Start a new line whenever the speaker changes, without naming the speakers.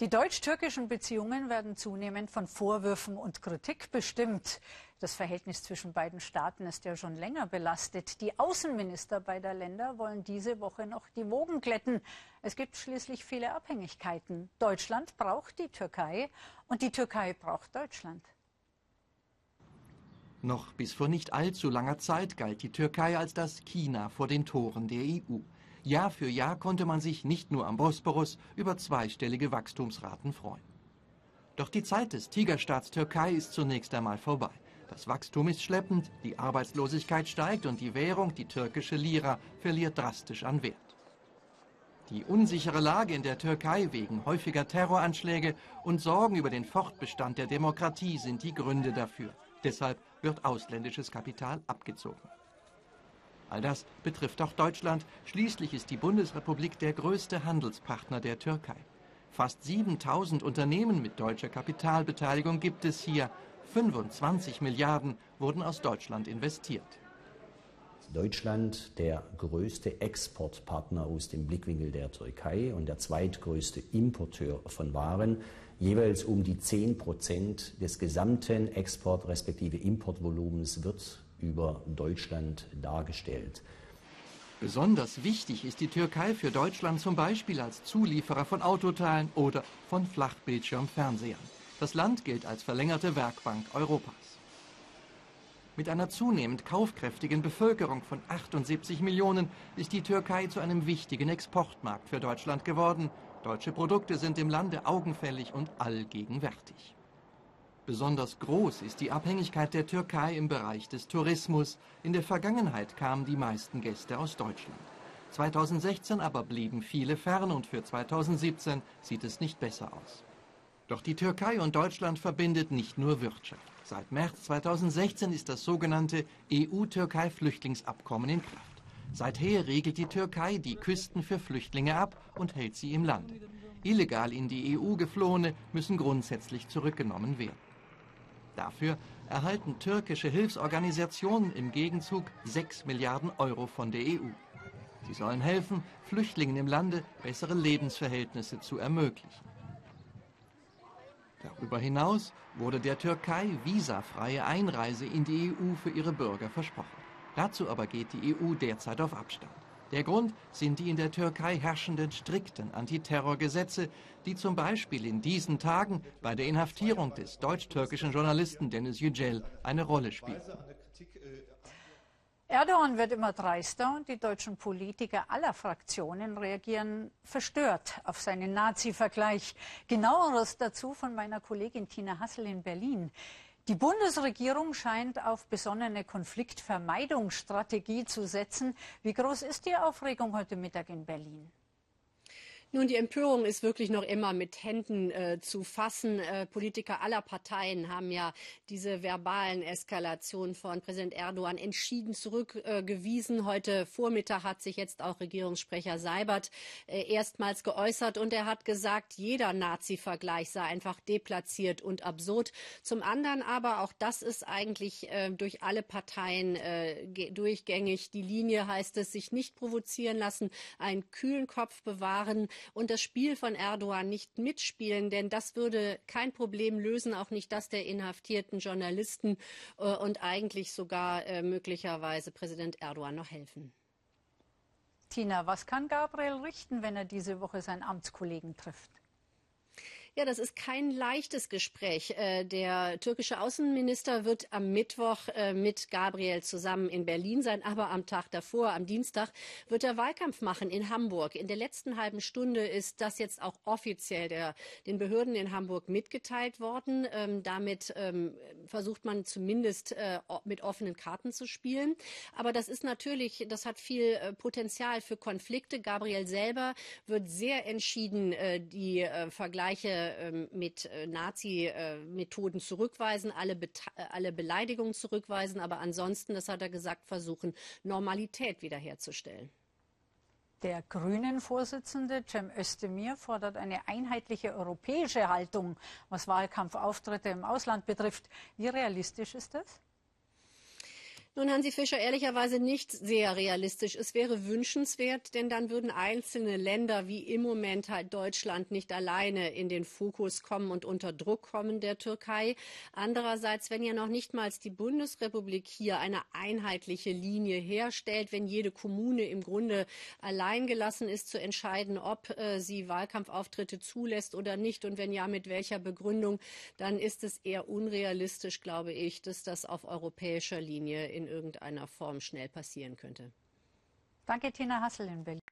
Die deutsch-türkischen Beziehungen werden zunehmend von Vorwürfen und Kritik bestimmt. Das Verhältnis zwischen beiden Staaten ist ja schon länger belastet. Die Außenminister beider Länder wollen diese Woche noch die Wogen glätten. Es gibt schließlich viele Abhängigkeiten. Deutschland braucht die Türkei und die Türkei braucht Deutschland.
Noch bis vor nicht allzu langer Zeit galt die Türkei als das China vor den Toren der EU. Jahr für Jahr konnte man sich nicht nur am Bosporus über zweistellige Wachstumsraten freuen. Doch die Zeit des Tigerstaats Türkei ist zunächst einmal vorbei. Das Wachstum ist schleppend, die Arbeitslosigkeit steigt und die Währung, die türkische Lira, verliert drastisch an Wert. Die unsichere Lage in der Türkei wegen häufiger Terroranschläge und Sorgen über den Fortbestand der Demokratie sind die Gründe dafür. Deshalb wird ausländisches Kapital abgezogen. All das betrifft auch Deutschland. Schließlich ist die Bundesrepublik der größte Handelspartner der Türkei. Fast 7000 Unternehmen mit deutscher Kapitalbeteiligung gibt es hier. 25 Milliarden wurden aus Deutschland investiert.
Deutschland der größte Exportpartner aus dem Blickwinkel der Türkei und der zweitgrößte Importeur von Waren, jeweils um die 10 Prozent des gesamten Export- respektive Importvolumens wird über Deutschland dargestellt.
Besonders wichtig ist die Türkei für Deutschland zum Beispiel als Zulieferer von Autoteilen oder von Flachbildschirmfernsehern. Das Land gilt als verlängerte Werkbank Europas. Mit einer zunehmend kaufkräftigen Bevölkerung von 78 Millionen ist die Türkei zu einem wichtigen Exportmarkt für Deutschland geworden. Deutsche Produkte sind im Lande augenfällig und allgegenwärtig. Besonders groß ist die Abhängigkeit der Türkei im Bereich des Tourismus. In der Vergangenheit kamen die meisten Gäste aus Deutschland. 2016 aber blieben viele fern und für 2017 sieht es nicht besser aus. Doch die Türkei und Deutschland verbindet nicht nur Wirtschaft. Seit März 2016 ist das sogenannte EU-Türkei-Flüchtlingsabkommen in Kraft. Seither regelt die Türkei die Küsten für Flüchtlinge ab und hält sie im Land. Illegal in die EU geflohene müssen grundsätzlich zurückgenommen werden. Dafür erhalten türkische Hilfsorganisationen im Gegenzug 6 Milliarden Euro von der EU. Sie sollen helfen, Flüchtlingen im Lande bessere Lebensverhältnisse zu ermöglichen. Darüber hinaus wurde der Türkei visafreie Einreise in die EU für ihre Bürger versprochen. Dazu aber geht die EU derzeit auf Abstand. Der Grund sind die in der Türkei herrschenden strikten Antiterrorgesetze, die zum Beispiel in diesen Tagen bei der Inhaftierung des deutsch-türkischen Journalisten Dennis Yücel eine Rolle spielen.
Erdogan wird immer dreister und die deutschen Politiker aller Fraktionen reagieren verstört auf seinen Nazi-Vergleich. Genaueres dazu von meiner Kollegin Tina Hassel in Berlin. Die Bundesregierung scheint auf besonnene Konfliktvermeidungsstrategie zu setzen. Wie groß ist die Aufregung heute Mittag in Berlin?
Nun, die Empörung ist wirklich noch immer mit Händen äh, zu fassen. Äh, Politiker aller Parteien haben ja diese verbalen Eskalationen von Präsident Erdogan entschieden zurückgewiesen. Äh, Heute Vormittag hat sich jetzt auch Regierungssprecher Seibert äh, erstmals geäußert und er hat gesagt, jeder Nazi-Vergleich sei einfach deplatziert und absurd. Zum anderen aber, auch das ist eigentlich äh, durch alle Parteien äh, durchgängig. Die Linie heißt es, sich nicht provozieren lassen, einen kühlen Kopf bewahren und das Spiel von Erdogan nicht mitspielen, denn das würde kein Problem lösen, auch nicht das der inhaftierten Journalisten äh, und eigentlich sogar äh, möglicherweise Präsident Erdogan noch helfen.
Tina, was kann Gabriel richten, wenn er diese Woche seinen Amtskollegen trifft?
Ja, das ist kein leichtes Gespräch. Äh, der türkische Außenminister wird am Mittwoch äh, mit Gabriel zusammen in Berlin sein, aber am Tag davor, am Dienstag, wird er Wahlkampf machen in Hamburg. In der letzten halben Stunde ist das jetzt auch offiziell der, den Behörden in Hamburg mitgeteilt worden. Ähm, damit ähm, versucht man zumindest äh, mit offenen Karten zu spielen. Aber das ist natürlich, das hat viel Potenzial für Konflikte. Gabriel selber wird sehr entschieden die Vergleiche ähm, mit äh, Nazi-Methoden zurückweisen, alle, äh, alle Beleidigungen zurückweisen, aber ansonsten, das hat er gesagt, versuchen, Normalität wiederherzustellen.
Der Grünen-Vorsitzende Cem Özdemir fordert eine einheitliche europäische Haltung, was Wahlkampfauftritte im Ausland betrifft. Wie realistisch ist das?
Nun, Hansi Fischer, ehrlicherweise nicht sehr realistisch. Es wäre wünschenswert, denn dann würden einzelne Länder wie im Moment halt Deutschland nicht alleine in den Fokus kommen und unter Druck kommen der Türkei. Andererseits, wenn ja noch nicht mal die Bundesrepublik hier eine einheitliche Linie herstellt, wenn jede Kommune im Grunde alleingelassen ist zu entscheiden, ob äh, sie Wahlkampfauftritte zulässt oder nicht und wenn ja, mit welcher Begründung, dann ist es eher unrealistisch, glaube ich, dass das auf europäischer Linie in irgendeiner Form schnell passieren könnte.
Danke, Tina Hassel in Berlin.